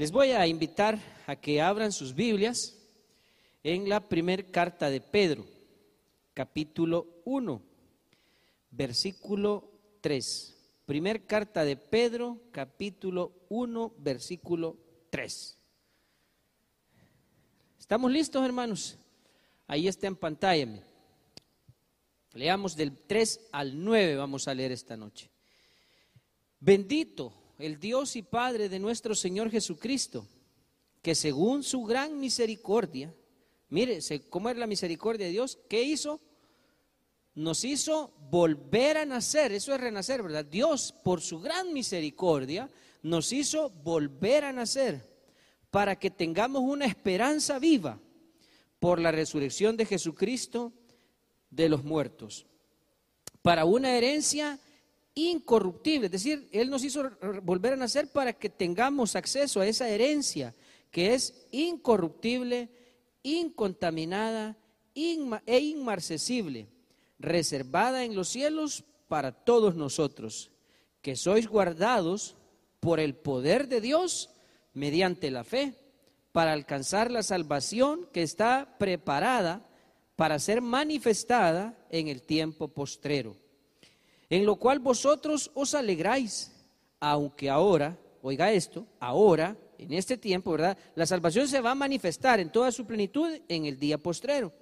Les voy a invitar a que abran sus Biblias en la primera carta de Pedro, capítulo 1, versículo 3. Primer carta de Pedro, capítulo 1, versículo 3. ¿Estamos listos, hermanos? Ahí está en pantalla. Leamos del 3 al 9, vamos a leer esta noche. Bendito el Dios y Padre de nuestro Señor Jesucristo, que según su gran misericordia, mire, ¿cómo es la misericordia de Dios? ¿Qué hizo? Nos hizo volver a nacer, eso es renacer, ¿verdad? Dios, por su gran misericordia, nos hizo volver a nacer para que tengamos una esperanza viva por la resurrección de Jesucristo de los muertos, para una herencia incorruptible, es decir, Él nos hizo volver a nacer para que tengamos acceso a esa herencia que es incorruptible, incontaminada e inmarcesible, reservada en los cielos para todos nosotros, que sois guardados por el poder de Dios mediante la fe, para alcanzar la salvación que está preparada para ser manifestada en el tiempo postrero en lo cual vosotros os alegráis, aunque ahora, oiga esto, ahora, en este tiempo, ¿verdad? La salvación se va a manifestar en toda su plenitud en el día postrero.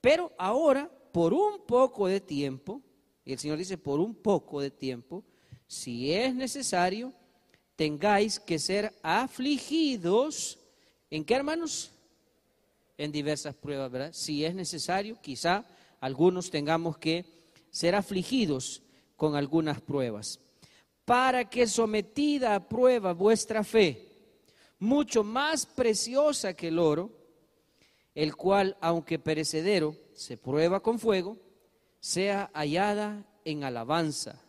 Pero ahora, por un poco de tiempo, y el Señor dice, por un poco de tiempo, si es necesario, tengáis que ser afligidos. ¿En qué, hermanos? En diversas pruebas, ¿verdad? Si es necesario, quizá algunos tengamos que ser afligidos con algunas pruebas, para que sometida a prueba vuestra fe, mucho más preciosa que el oro, el cual, aunque perecedero, se prueba con fuego, sea hallada en alabanza,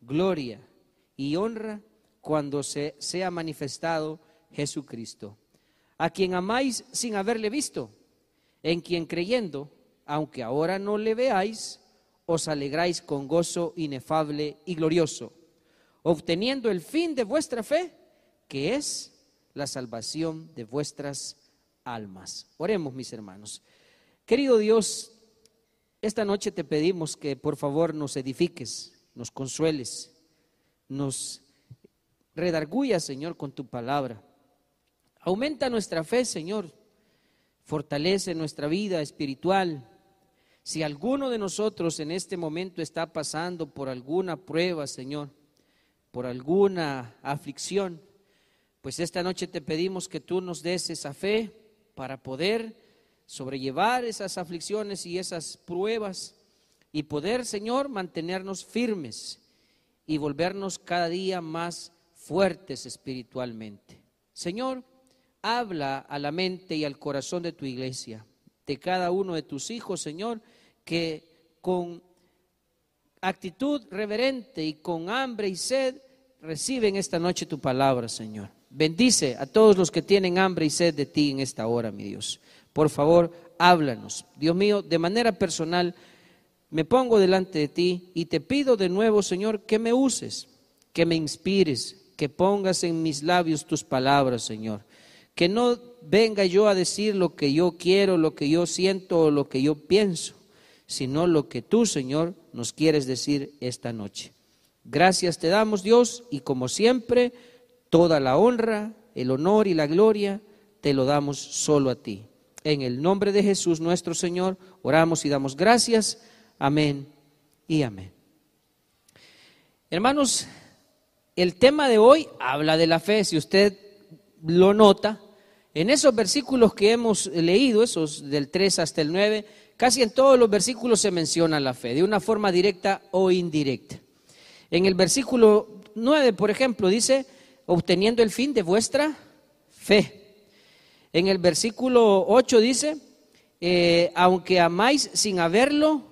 gloria y honra cuando se sea manifestado Jesucristo, a quien amáis sin haberle visto, en quien creyendo, aunque ahora no le veáis, os alegráis con gozo inefable y glorioso, obteniendo el fin de vuestra fe, que es la salvación de vuestras almas. Oremos, mis hermanos. Querido Dios, esta noche te pedimos que por favor nos edifiques, nos consueles, nos redarguyas, Señor, con tu palabra. Aumenta nuestra fe, Señor. Fortalece nuestra vida espiritual, si alguno de nosotros en este momento está pasando por alguna prueba, Señor, por alguna aflicción, pues esta noche te pedimos que tú nos des esa fe para poder sobrellevar esas aflicciones y esas pruebas y poder, Señor, mantenernos firmes y volvernos cada día más fuertes espiritualmente. Señor, habla a la mente y al corazón de tu iglesia, de cada uno de tus hijos, Señor, que con actitud reverente y con hambre y sed reciben esta noche tu palabra, Señor. Bendice a todos los que tienen hambre y sed de ti en esta hora, mi Dios. Por favor, háblanos. Dios mío, de manera personal, me pongo delante de ti y te pido de nuevo, Señor, que me uses, que me inspires, que pongas en mis labios tus palabras, Señor. Que no venga yo a decir lo que yo quiero, lo que yo siento o lo que yo pienso, sino lo que tú, Señor, nos quieres decir esta noche. Gracias te damos, Dios, y como siempre, toda la honra, el honor y la gloria te lo damos solo a ti. En el nombre de Jesús nuestro Señor, oramos y damos gracias. Amén y amén. Hermanos, el tema de hoy habla de la fe, si usted lo nota, en esos versículos que hemos leído, esos del 3 hasta el 9, Casi en todos los versículos se menciona la fe, de una forma directa o indirecta. En el versículo 9, por ejemplo, dice, obteniendo el fin de vuestra fe. En el versículo 8 dice, eh, aunque amáis sin haberlo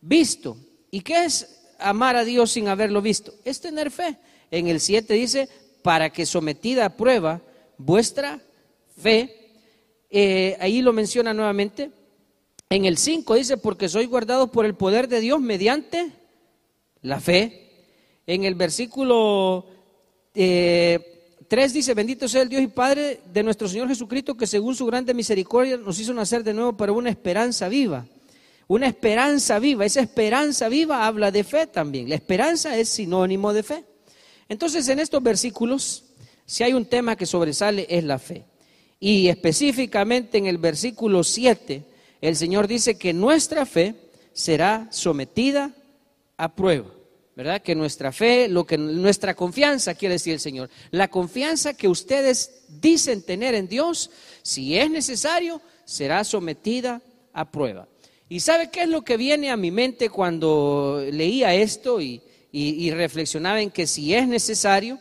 visto. ¿Y qué es amar a Dios sin haberlo visto? Es tener fe. En el 7 dice, para que sometida a prueba vuestra fe, eh, ahí lo menciona nuevamente, en el 5 dice, porque soy guardado por el poder de Dios mediante la fe. En el versículo 13 eh, 3 dice, bendito sea el Dios y Padre de nuestro Señor Jesucristo, que según su grande misericordia nos hizo nacer de nuevo para una esperanza viva. Una esperanza viva, esa esperanza viva habla de fe también. La esperanza es sinónimo de fe. Entonces, en estos versículos, si hay un tema que sobresale es la fe. Y específicamente en el versículo 7, el Señor dice que nuestra fe será sometida a prueba. ¿Verdad? Que nuestra fe, lo que nuestra confianza quiere decir el Señor, la confianza que ustedes dicen tener en Dios, si es necesario, será sometida a prueba. ¿Y sabe qué es lo que viene a mi mente cuando leía esto y, y reflexionaba en que si es necesario?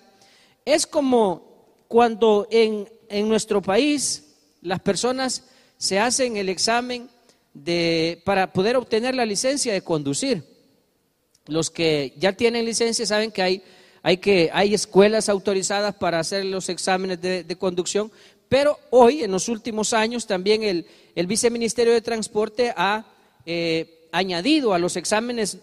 Es como cuando en en nuestro país las personas se hacen el examen de, para poder obtener la licencia de conducir. Los que ya tienen licencia saben que hay, que, hay escuelas autorizadas para hacer los exámenes de, conducción, pero hoy, en los últimos años, también el, el Viceministerio de Transporte ha eh, añadido a los exámenes,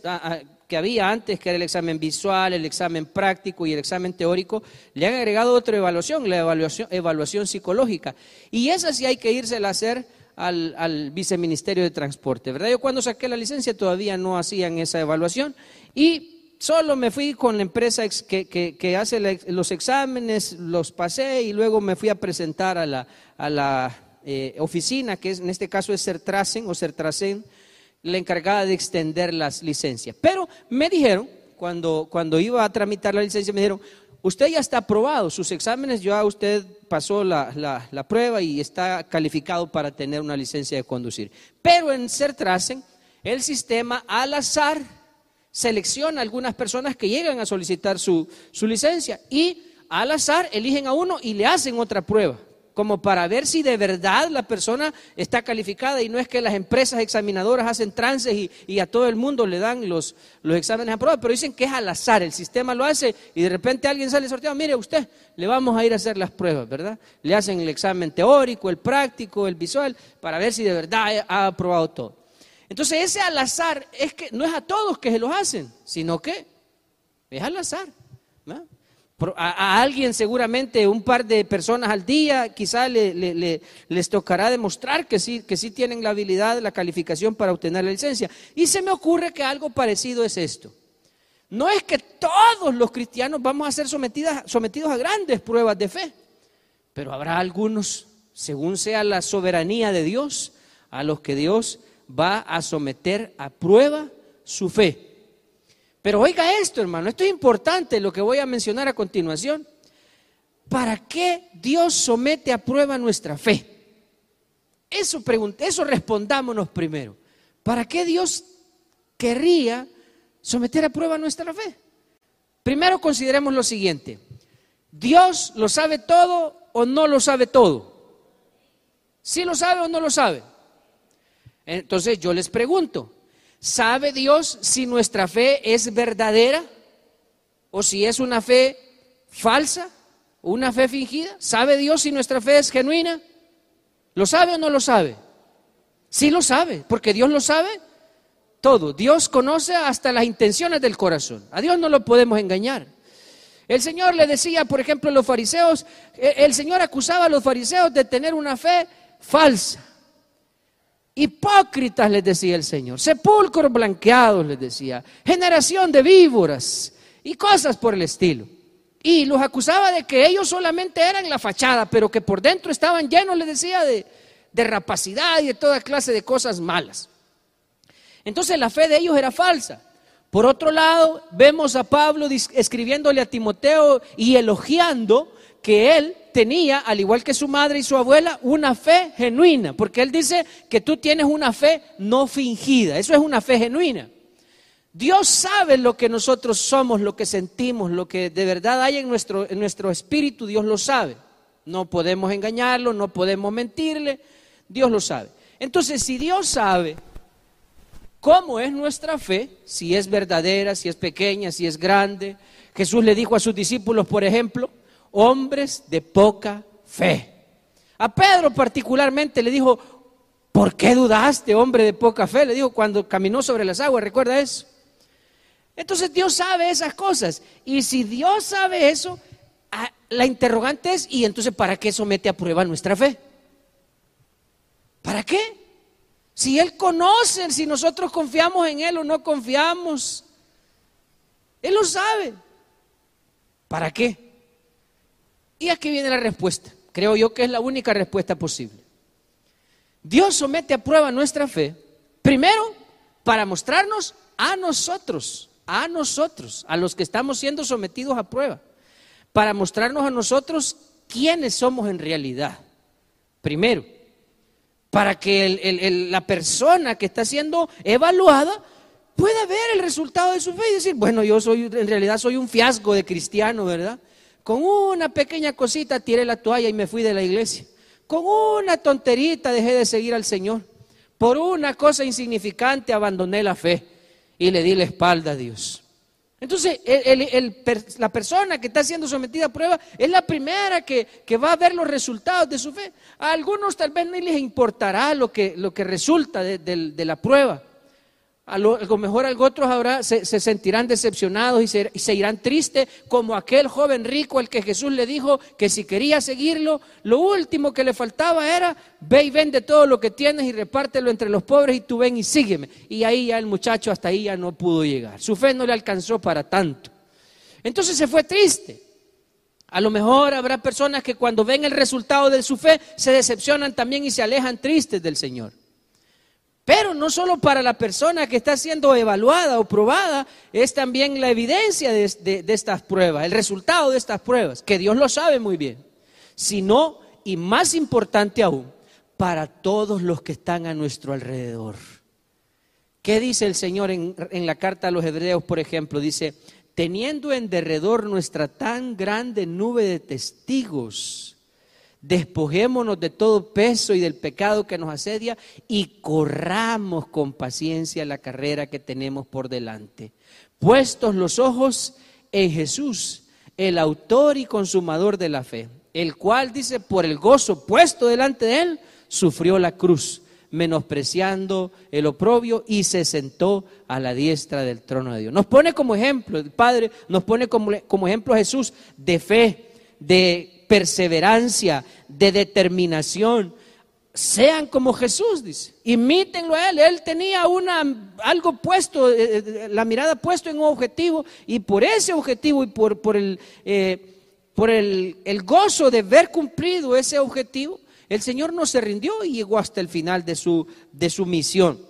que había antes, que era el examen visual, el examen práctico y el examen teórico, le han agregado otra evaluación, la evaluación, evaluación psicológica. Y esa sí hay que irse a hacer al, viceministerio de transporte, ¿verdad? Yo cuando saqué la licencia todavía no hacían esa evaluación y solo me fui con la empresa que, hace los exámenes, los pasé y luego me fui a presentar a la, a la eh, oficina, que en este caso es Sertracen o Sertracen, la encargada de extender las licencias. Pero me dijeron, cuando, cuando iba a tramitar la licencia, me dijeron, usted ya está aprobado, sus exámenes, ya usted pasó la, la, prueba y está calificado para tener una licencia de conducir. Pero en Certracen, el sistema al azar selecciona algunas personas que llegan a solicitar su, su licencia y al azar eligen a uno y le hacen otra prueba como para ver si de verdad la persona está calificada y no es que las empresas examinadoras hacen trances y, a todo el mundo le dan los, los exámenes a prueba, pero dicen que es al azar, el sistema lo hace y de repente alguien sale sorteado, mire usted, le vamos a ir a hacer las pruebas, ¿verdad? Le hacen el examen teórico, el práctico, el visual, para ver si de verdad ha aprobado todo. Entonces ese al azar es que no es a todos que se los hacen, sino que es al azar. ¿no? A, alguien seguramente, un par de personas al día, quizá les tocará demostrar que sí, que sí tienen la habilidad, la calificación para obtener la licencia. Y se me ocurre que algo parecido es esto. No es que todos los cristianos vamos a ser sometidos a grandes pruebas de fe, pero habrá algunos, según sea la soberanía de Dios, a los que Dios va a someter a prueba su fe. Pero oiga esto, hermano, esto es importante lo que voy a mencionar a continuación. ¿Para qué Dios somete a prueba nuestra fe? Eso, eso respondámonos primero. ¿Para qué Dios querría someter a prueba nuestra fe? Primero consideremos lo siguiente. ¿Dios lo sabe todo o no lo sabe todo? ¿Sí lo sabe o no lo sabe? Entonces yo les pregunto, ¿Sabe Dios si nuestra fe es verdadera o si es una fe falsa, una fe fingida? ¿Sabe Dios si nuestra fe es genuina? ¿Lo sabe o no lo sabe? Sí lo sabe, porque Dios lo sabe todo. Dios conoce hasta las intenciones del corazón. A Dios no lo podemos engañar. El Señor le decía, por ejemplo, a los fariseos, eh, el Señor acusaba a los fariseos de tener una fe falsa. Hipócritas, les decía el Señor, sepulcros blanqueados, les decía, generación de víboras y cosas por el estilo. Y los acusaba de que ellos solamente eran la fachada, pero que por dentro estaban llenos, les decía, de, de rapacidad y de toda clase de cosas malas. Entonces la fe de ellos era falsa. Por otro lado, vemos a Pablo escribiéndole a Timoteo y elogiando que él tenía, al igual que su madre y su abuela, una fe genuina, porque él dice que tú tienes una fe no fingida, eso es una fe genuina. Dios sabe lo que nosotros somos, lo que sentimos, lo que de verdad hay en nuestro, en nuestro espíritu, Dios lo sabe. No podemos engañarlo, no podemos mentirle, Dios lo sabe. Entonces, si Dios sabe cómo es nuestra fe, si es verdadera, si es pequeña, si es grande, Jesús le dijo a sus discípulos, por ejemplo, hombres de poca fe. A Pedro particularmente le dijo, ¿por qué dudaste, hombre de poca fe? Le dijo cuando caminó sobre las aguas, ¿recuerda eso? Entonces Dios sabe esas cosas. Y si Dios sabe eso, la interrogante es, ¿y entonces para qué somete a prueba nuestra fe? ¿Para qué? Si Él conoce, si nosotros confiamos en Él o no confiamos, Él lo sabe. ¿Para qué? Y aquí viene la respuesta. Creo yo que es la única respuesta posible. Dios somete a prueba nuestra fe, primero para mostrarnos a nosotros, a nosotros, a los que estamos siendo sometidos a prueba, para mostrarnos a nosotros quiénes somos en realidad. Primero, para que la persona que está siendo evaluada pueda ver el resultado de su fe y decir, bueno, yo soy, en realidad soy un fiasco de cristiano, ¿verdad? Con una pequeña cosita tiré la toalla y me fui de la iglesia. Con una tonterita dejé de seguir al Señor. Por una cosa insignificante abandoné la fe y le di la espalda a Dios. Entonces, la persona que está siendo sometida a prueba es la primera que, va a ver los resultados de su fe. A algunos tal vez no les importará lo que, lo que resulta de la prueba. A lo, mejor otros ahora se, sentirán decepcionados y se, y se, irán tristes, como aquel joven rico al que Jesús le dijo que si quería seguirlo, lo último que le faltaba era, ve y vende todo lo que tienes y repártelo entre los pobres y tú ven y sígueme. Y ahí ya el muchacho hasta ahí ya no pudo llegar. Su fe no le alcanzó para tanto. Entonces se fue triste. A lo mejor habrá personas que cuando ven el resultado de su fe se decepcionan también y se alejan tristes del Señor. Pero no solo para la persona que está siendo evaluada o probada, es también la evidencia de, estas pruebas, el resultado de estas pruebas, que Dios lo sabe muy bien, sino, y más importante aún, para todos los que están a nuestro alrededor. ¿Qué dice el Señor en, en la carta a los hebreos, por ejemplo? Dice, teniendo en derredor nuestra tan grande nube de testigos, Despojémonos de todo peso y del pecado que nos asedia y corramos con paciencia la carrera que tenemos por delante. Puestos los ojos en Jesús, el autor y consumador de la fe, el cual dice, por el gozo puesto delante de él, sufrió la cruz, menospreciando el oprobio y se sentó a la diestra del trono de Dios. Nos pone como ejemplo, el Padre nos pone como, como ejemplo Jesús de fe, de perseverancia, de determinación. Sean como Jesús, dice. Imítenlo a Él. Él tenía una, algo puesto, eh, eh, la mirada puesto en un objetivo y por ese objetivo y por, por, el, eh, por el, el gozo de ver cumplido ese objetivo, el Señor no se rindió y llegó hasta el final de su, de su misión.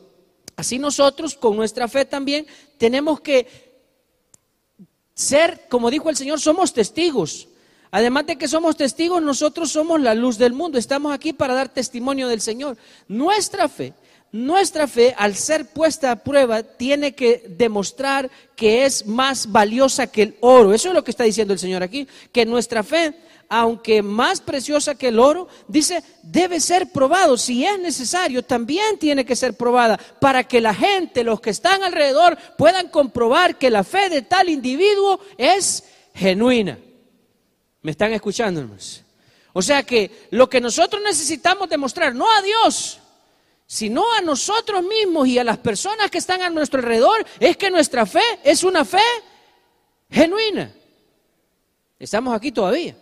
Así nosotros, con nuestra fe también, tenemos que ser, como dijo el Señor, somos testigos. Además de que somos testigos, nosotros somos la luz del mundo. Estamos aquí para dar testimonio del Señor. Nuestra fe, nuestra fe, al ser puesta a prueba, tiene que demostrar que es más valiosa que el oro. Eso es lo que está diciendo el Señor aquí. Que nuestra fe, aunque más preciosa que el oro, dice, debe ser probado. Si es necesario, también tiene que ser probada para que la gente, los que están alrededor, puedan comprobar que la fe de tal individuo es genuina. ¿Me están escuchando, hermanos? O sea que lo que nosotros necesitamos demostrar, no a Dios, sino a nosotros mismos y a las personas que están a nuestro alrededor, es que nuestra fe es una fe genuina. Estamos aquí todavía.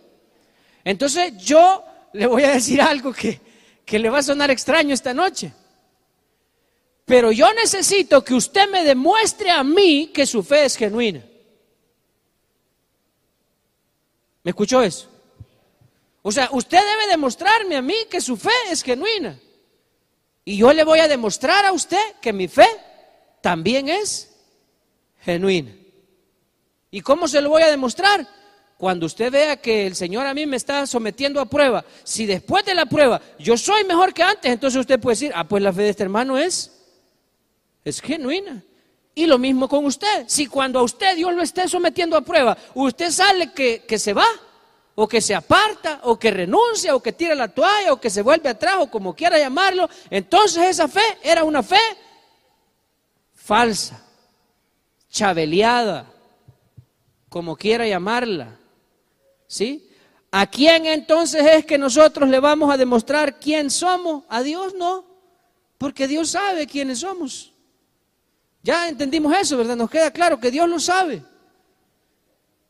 Entonces yo le voy a decir algo que, que le va a sonar extraño esta noche. Pero yo necesito que usted me demuestre a mí que su fe es genuina. ¿Me escuchó eso? O sea, usted debe demostrarme a mí que su fe es genuina. Y yo le voy a demostrar a usted que mi fe también es genuina. ¿Y cómo se lo voy a demostrar? Cuando usted vea que el Señor a mí me está sometiendo a prueba, si después de la prueba yo soy mejor que antes, entonces usted puede decir, ah, pues la fe de este hermano es, es genuina. Y lo mismo con usted. Si cuando a usted Dios lo esté sometiendo a prueba, usted sale que, se va, o que se aparta, o que renuncia, o que tira la toalla, o que se vuelve atrás, o como quiera llamarlo, entonces esa fe era una fe falsa, chabeleada, como quiera llamarla. ¿Sí? ¿A quién entonces es que nosotros le vamos a demostrar quién somos? A Dios no, porque Dios sabe quiénes somos. Ya entendimos eso, ¿verdad? Nos queda claro que Dios lo sabe.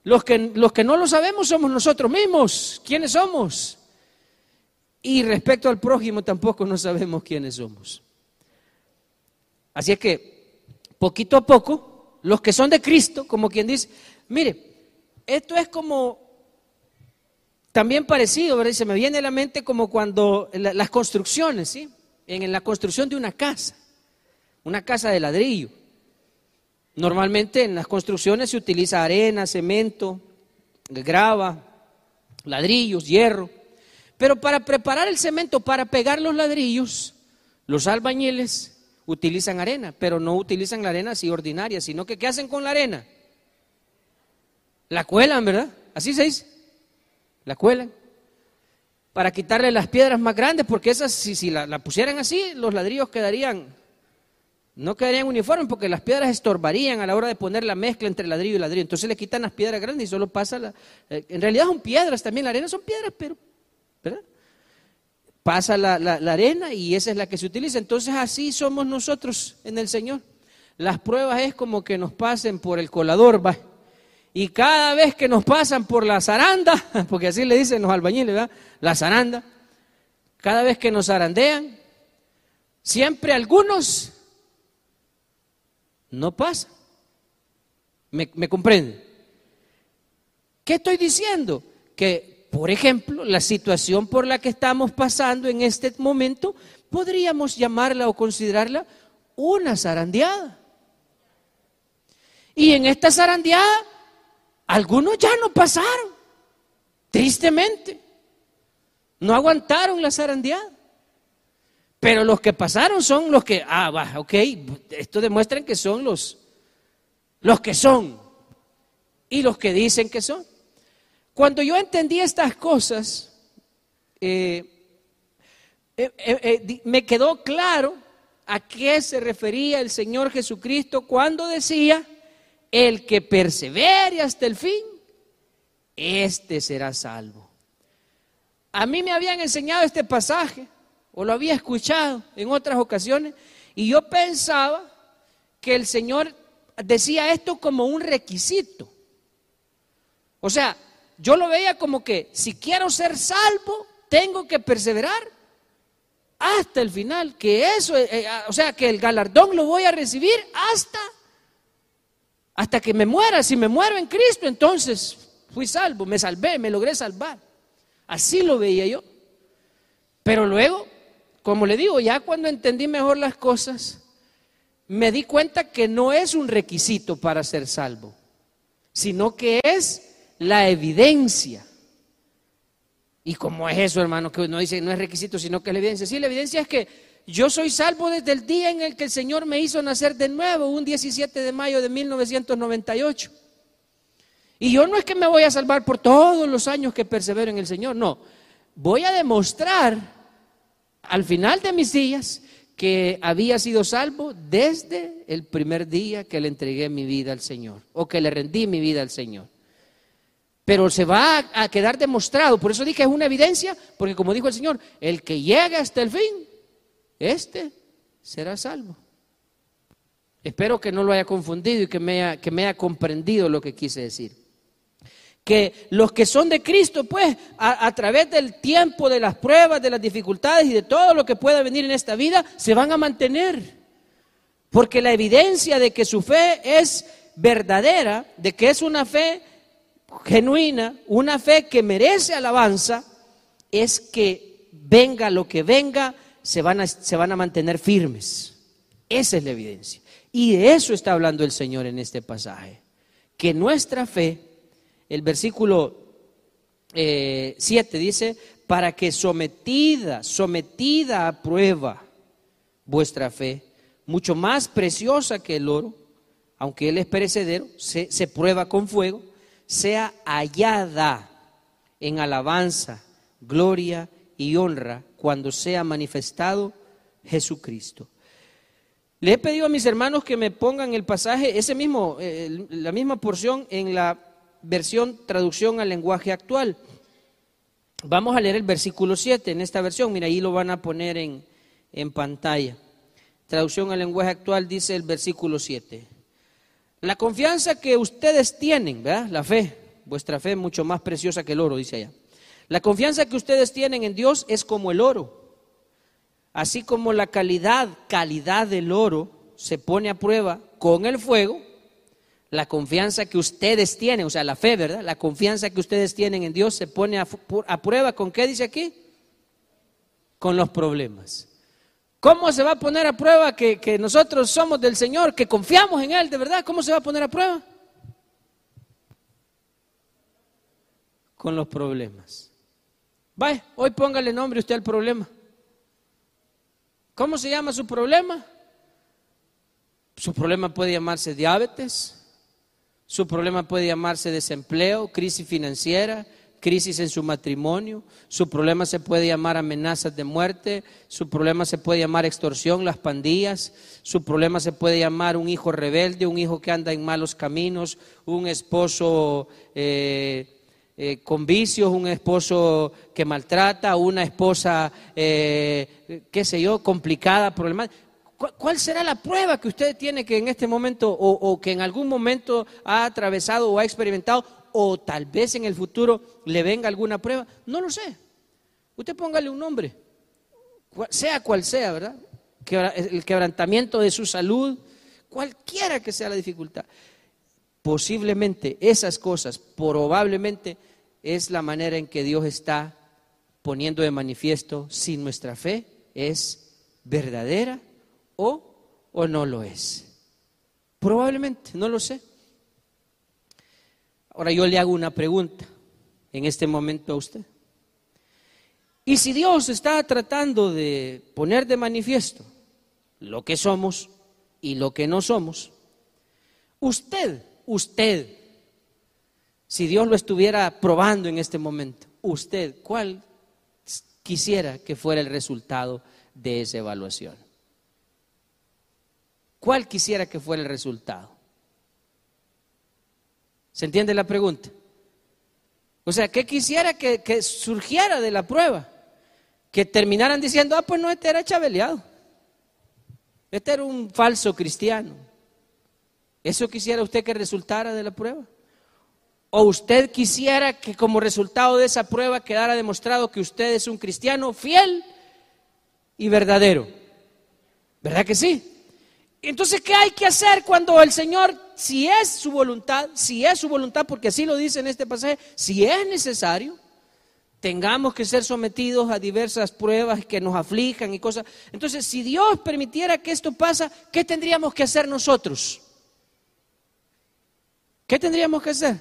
Los que, los que no lo sabemos somos nosotros mismos. ¿Quiénes somos? Y respecto al prójimo tampoco no sabemos quiénes somos. Así es que, poquito a poco, los que son de Cristo, como quien dice, mire, esto es como también parecido, ¿verdad? Se me viene a la mente como cuando las construcciones, ¿sí? En, la construcción de una casa, una casa de ladrillo. Normalmente en las construcciones se utiliza arena, cemento, grava, ladrillos, hierro. Pero para preparar el cemento, para pegar los ladrillos, los albañiles utilizan arena, pero no utilizan la arena así ordinaria, sino que ¿qué hacen con la arena? La cuelan, ¿verdad? Así se dice. La cuelan. Para quitarle las piedras más grandes, porque esas, si, si la, pusieran así, los ladrillos quedarían, no quedarían uniformes, porque las piedras estorbarían a la hora de poner la mezcla entre ladrillo y ladrillo. Entonces le quitan las piedras grandes y solo pasa la. Eh, en realidad son piedras también, la arena son piedras, pero. ¿Verdad? Pasa la, la arena y esa es la que se utiliza. Entonces así somos nosotros en el Señor. Las pruebas es como que nos pasen por el colador, va. Y cada vez que nos pasan por la zaranda, porque así le dicen los albañiles, ¿verdad? La zaranda, cada vez que nos zarandean, siempre algunos no pasan. ¿Me, me comprende? ¿Qué estoy diciendo? Que, por ejemplo, la situación por la que estamos pasando en este momento, podríamos llamarla o considerarla una zarandeada. Y en esta zarandeada algunos ya no pasaron, tristemente. No aguantaron la zarandeada. Pero los que pasaron son los que, ah, va, ok, esto demuestra que son los, los que son y los que dicen que son. Cuando yo entendí estas cosas, eh, eh, eh, me quedó claro a qué se refería el Señor Jesucristo cuando decía el que persevere hasta el fin, este será salvo. A mí me habían enseñado este pasaje, o lo había escuchado en otras ocasiones, y yo pensaba que el Señor decía esto como un requisito. O sea, yo lo veía como que si quiero ser salvo, tengo que perseverar hasta el final, que eso, eh, eh, o sea, que el galardón lo voy a recibir hasta hasta que me muera. Si me muero en Cristo, entonces fui salvo, me salvé, me logré salvar. Así lo veía yo. Pero luego, como le digo, ya cuando entendí mejor las cosas, me di cuenta que no es un requisito para ser salvo, sino que es la evidencia. ¿Y cómo es eso, hermano? Que uno dice no es requisito, sino que es la evidencia. Sí, la evidencia es que yo soy salvo desde el día en el que el Señor me hizo nacer de nuevo, un 17 de mayo de 1998. Y yo no es que me voy a salvar por todos los años que persevero en el Señor, no. Voy a demostrar al final de mis días que había sido salvo desde el primer día que le entregué mi vida al Señor o que le rendí mi vida al Señor. Pero se va a quedar demostrado, por eso dije es una evidencia, porque como dijo el Señor, el que llegue hasta el fin este será salvo. Espero que no lo haya confundido y que me haya, que me haya comprendido lo que quise decir. Que los que son de Cristo, pues, a, través del tiempo, de las pruebas, de las dificultades y de todo lo que pueda venir en esta vida, se van a mantener. Porque la evidencia de que su fe es verdadera, de que es una fe genuina, una fe que merece alabanza, es que venga lo que venga, se van a, se van a mantener firmes. Esa es la evidencia. Y de eso está hablando el Señor en este pasaje. Que nuestra fe, el versículo 7 eh, dice, para que sometida, sometida a prueba vuestra fe, mucho más preciosa que el oro, aunque él es perecedero, se, prueba con fuego, sea hallada en alabanza, gloria y honra cuando sea manifestado Jesucristo. Le he pedido a mis hermanos que me pongan el pasaje, ese mismo, eh, la misma porción en la versión traducción al lenguaje actual. Vamos a leer el versículo 7 en esta versión, mira, ahí lo van a poner en, en pantalla. Traducción al lenguaje actual dice el versículo 7. La confianza que ustedes tienen, ¿verdad? La fe, vuestra fe es mucho más preciosa que el oro, dice allá. La confianza que ustedes tienen en Dios es como el oro. Así como la calidad, calidad del oro se pone a prueba con el fuego, la confianza que ustedes tienen, o sea, la fe, ¿verdad? La confianza que ustedes tienen en Dios se pone a, prueba con qué dice aquí? Con los problemas. ¿Cómo se va a poner a prueba que, que, nosotros somos del Señor, que confiamos en Él, de verdad? ¿Cómo se va a poner a prueba? Con los problemas. Vaya, hoy póngale nombre usted al problema. ¿Cómo se llama su problema? Su problema puede llamarse diabetes, su problema puede llamarse desempleo, crisis financiera, crisis en su matrimonio, su problema se puede llamar amenazas de muerte, su problema se puede llamar extorsión, las pandillas, su problema se puede llamar un hijo rebelde, un hijo que anda en malos caminos, un esposo eh, eh, con vicios, un esposo que maltrata, una esposa, eh, qué sé yo, complicada, problemática. ¿Cuál será la prueba que usted tiene que en este momento o, que en algún momento ha atravesado o ha experimentado o tal vez en el futuro le venga alguna prueba? No lo sé. Usted póngale un nombre, sea cual sea, ¿verdad? El quebrantamiento de su salud, cualquiera que sea la dificultad. Posiblemente esas cosas, probablemente es la manera en que Dios está poniendo de manifiesto si nuestra fe es verdadera o, o no lo es. Probablemente, no lo sé. Ahora yo le hago una pregunta en este momento a usted. Y si Dios está tratando de poner de manifiesto lo que somos y lo que no somos, usted, usted, si Dios lo estuviera probando en este momento, usted, ¿cuál quisiera que fuera el resultado de esa evaluación? ¿Cuál quisiera que fuera el resultado? ¿Se entiende la pregunta? O sea, ¿qué quisiera que, surgiera de la prueba? Que terminaran diciendo, ah, pues no, este era chabeleado. Este era un falso cristiano. ¿Eso quisiera usted que resultara de la prueba? ¿O usted quisiera que como resultado de esa prueba quedara demostrado que usted es un cristiano fiel y verdadero? ¿Verdad que sí? Entonces, ¿qué hay que hacer cuando el Señor, si es su voluntad, si es su voluntad, porque así lo dice en este pasaje, si es necesario, tengamos que ser sometidos a diversas pruebas que nos aflijan y cosas. Entonces, si Dios permitiera que esto pasa, ¿qué tendríamos que hacer nosotros? ¿Qué tendríamos que hacer?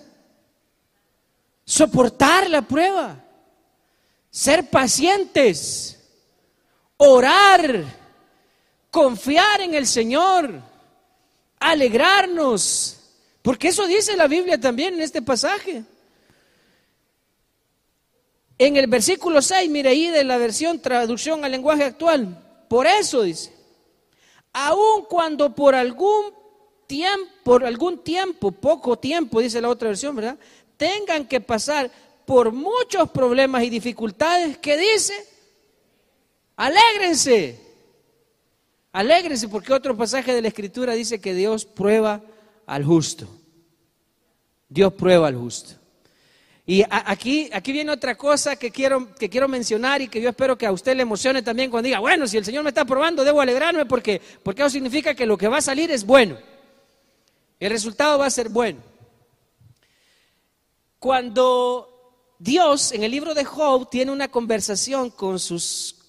Soportar la prueba, ser pacientes, orar confiar en el Señor, alegrarnos, porque eso dice la Biblia también en este pasaje. En el versículo 6, mire ahí de la versión traducción al lenguaje actual, por eso dice, aun cuando por algún tiempo, por algún tiempo, poco tiempo, dice la otra versión, ¿verdad? Tengan que pasar por muchos problemas y dificultades, ¿qué dice? Alégrense. Alégrese porque otro pasaje de la Escritura dice que Dios prueba al justo. Dios prueba al justo. Y aquí, aquí viene otra cosa que quiero, que quiero mencionar y que yo espero que a usted le emocione también cuando diga, bueno, si el Señor me está probando, debo alegrarme porque, porque eso significa que lo que va a salir es bueno. El resultado va a ser bueno. Cuando Dios en el libro de Job tiene una conversación con sus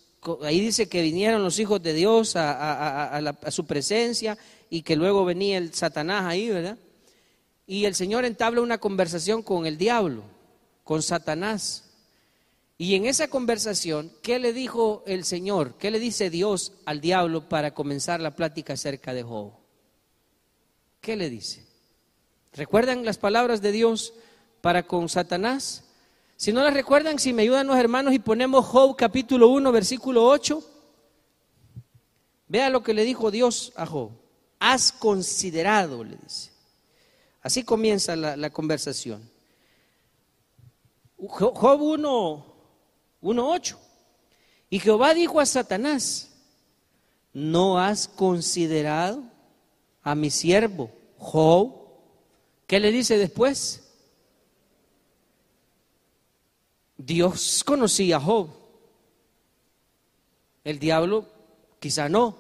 ahí dice que vinieron los hijos de Dios a, su presencia y que luego venía el Satanás ahí, ¿verdad? Y el Señor entabla una conversación con el diablo, con Satanás. Y en esa conversación, ¿qué le dijo el Señor? ¿Qué le dice Dios al diablo para comenzar la plática acerca de Job? ¿Qué le dice? ¿Recuerdan las palabras de Dios para con Satanás? Si no la recuerdan, si me ayudan los hermanos y ponemos Job capítulo 1, versículo 8. Vea lo que le dijo Dios a Job. Has considerado, le dice. Así comienza la, conversación. Job 1, 1, 8. Y Jehová dijo a Satanás, ¿no has considerado a mi siervo Job? ¿Qué le dice después? Dios conocía a Job. El diablo quizá no.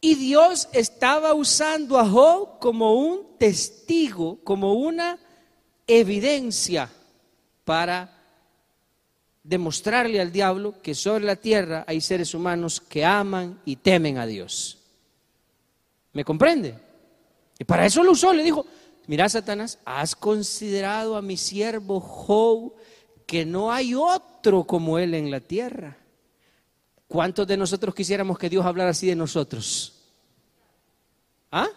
Y Dios estaba usando a Job como un testigo, como una evidencia para demostrarle al diablo que sobre la tierra hay seres humanos que aman y temen a Dios. ¿Me comprende? Y para eso lo usó, le dijo, mira Satanás, has considerado a mi siervo Job que no hay otro como él en la tierra. ¿Cuántos de nosotros quisiéramos que Dios hablara así de nosotros? ¿Ah?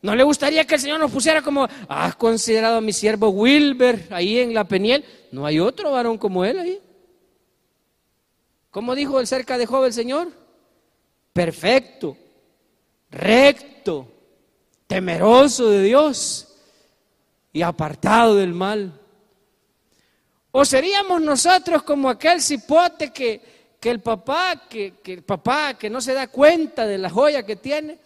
¿No le gustaría que el Señor nos pusiera como, has considerado a mi siervo Wilber ahí en la Peniel? No hay otro varón como él ahí. ¿Cómo dijo el cerca de Job el Señor? Perfecto, recto, temeroso de Dios y apartado del mal. ¿O seríamos nosotros como aquel cipote que, que el papá, que, el papá que no se da cuenta de la joya que tiene,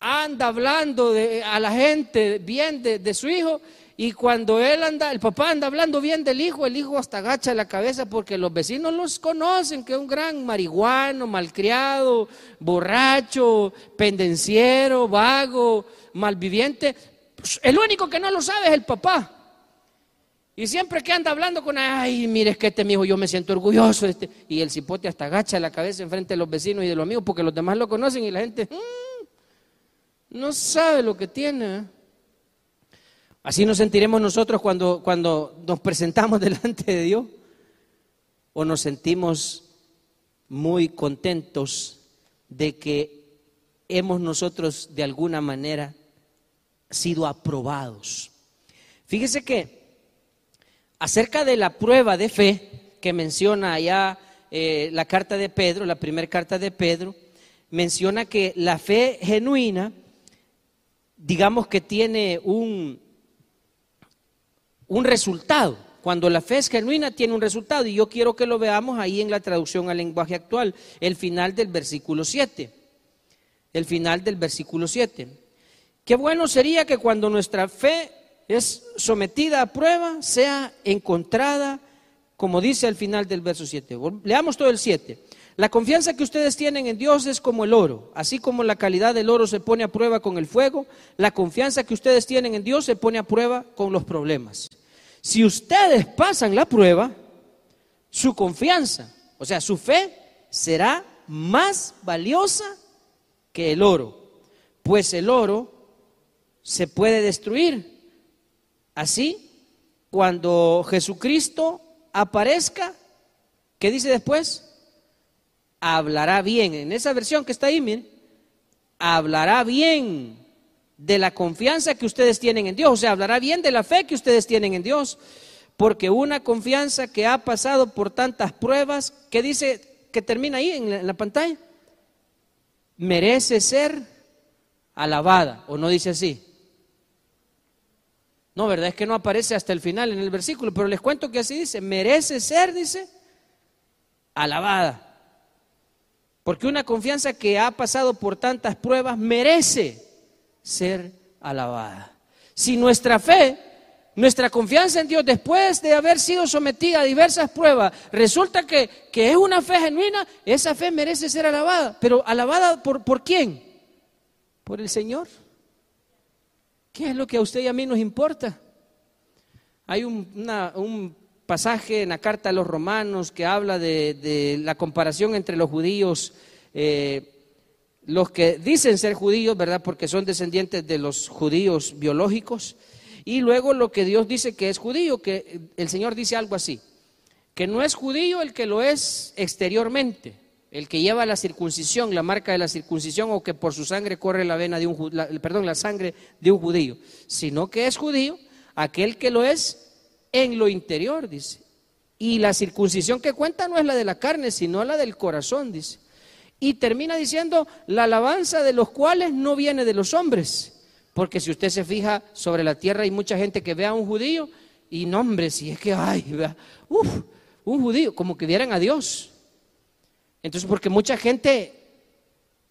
anda hablando de, a la gente bien de, de, su hijo y cuando él anda, el papá anda hablando bien del hijo, el hijo hasta agacha la cabeza porque los vecinos los conocen, que es un gran marihuano, malcriado, borracho, pendenciero, vago, malviviente. Pues, el único que no lo sabe es el papá. Y siempre que anda hablando con, ay, mire, es que este mi hijo, yo me siento orgulloso. Este. Y el cipote hasta agacha la cabeza enfrente de los vecinos y de los amigos porque los demás lo conocen y la gente mmm, no sabe lo que tiene. Así nos sentiremos nosotros cuando, cuando nos presentamos delante de Dios. O nos sentimos muy contentos de que hemos nosotros de alguna manera sido aprobados. Fíjese que acerca de la prueba de fe que menciona allá eh, la carta de Pedro, la primera carta de Pedro, menciona que la fe genuina, digamos que tiene un, un resultado. Cuando la fe es genuina tiene un resultado y yo quiero que lo veamos ahí en la traducción al lenguaje actual, el final del versículo 7. El final del versículo 7. Qué bueno sería que cuando nuestra fe es sometida a prueba, sea encontrada, como dice al final del verso 7. Leamos todo el 7. La confianza que ustedes tienen en Dios es como el oro. Así como la calidad del oro se pone a prueba con el fuego, la confianza que ustedes tienen en Dios se pone a prueba con los problemas. Si ustedes pasan la prueba, su confianza, o sea, su fe, será más valiosa que el oro, pues el oro se puede destruir, Así, cuando Jesucristo aparezca, ¿qué dice después? Hablará bien. En esa versión que está ahí, miren, hablará bien de la confianza que ustedes tienen en Dios, o sea, hablará bien de la fe que ustedes tienen en Dios, porque una confianza que ha pasado por tantas pruebas, ¿qué dice que termina ahí en la, en la pantalla, merece ser alabada, o no dice así. No, ¿verdad? Es que no aparece hasta el final en el versículo, pero les cuento que así dice, merece ser, dice, alabada. Porque una confianza que ha pasado por tantas pruebas merece ser alabada. Si nuestra fe, nuestra confianza en Dios, después de haber sido sometida a diversas pruebas, resulta que, que es una fe genuina, esa fe merece ser alabada. Pero alabada por, por quién? Por el Señor. ¿Qué es lo que a usted y a mí nos importa? Hay un, pasaje en la carta a los romanos que habla de, de la comparación entre los judíos, eh, los que dicen ser judíos, ¿verdad? Porque son descendientes de los judíos biológicos, y luego lo que Dios dice que es judío, que el Señor dice algo así, que no es judío el que lo es exteriormente, el que lleva la circuncisión, la marca de la circuncisión, o que por su sangre corre la vena de un la, perdón, la sangre de un judío, sino que es judío aquel que lo es en lo interior, dice. Y la circuncisión que cuenta no es la de la carne, sino la del corazón, dice. Y termina diciendo, la alabanza de los cuales no viene de los hombres. Porque si usted se fija sobre la tierra hay mucha gente que ve a un judío y no, hombre, si es que, ay, uf, un judío, como que vieran a Dios. Entonces, porque mucha gente,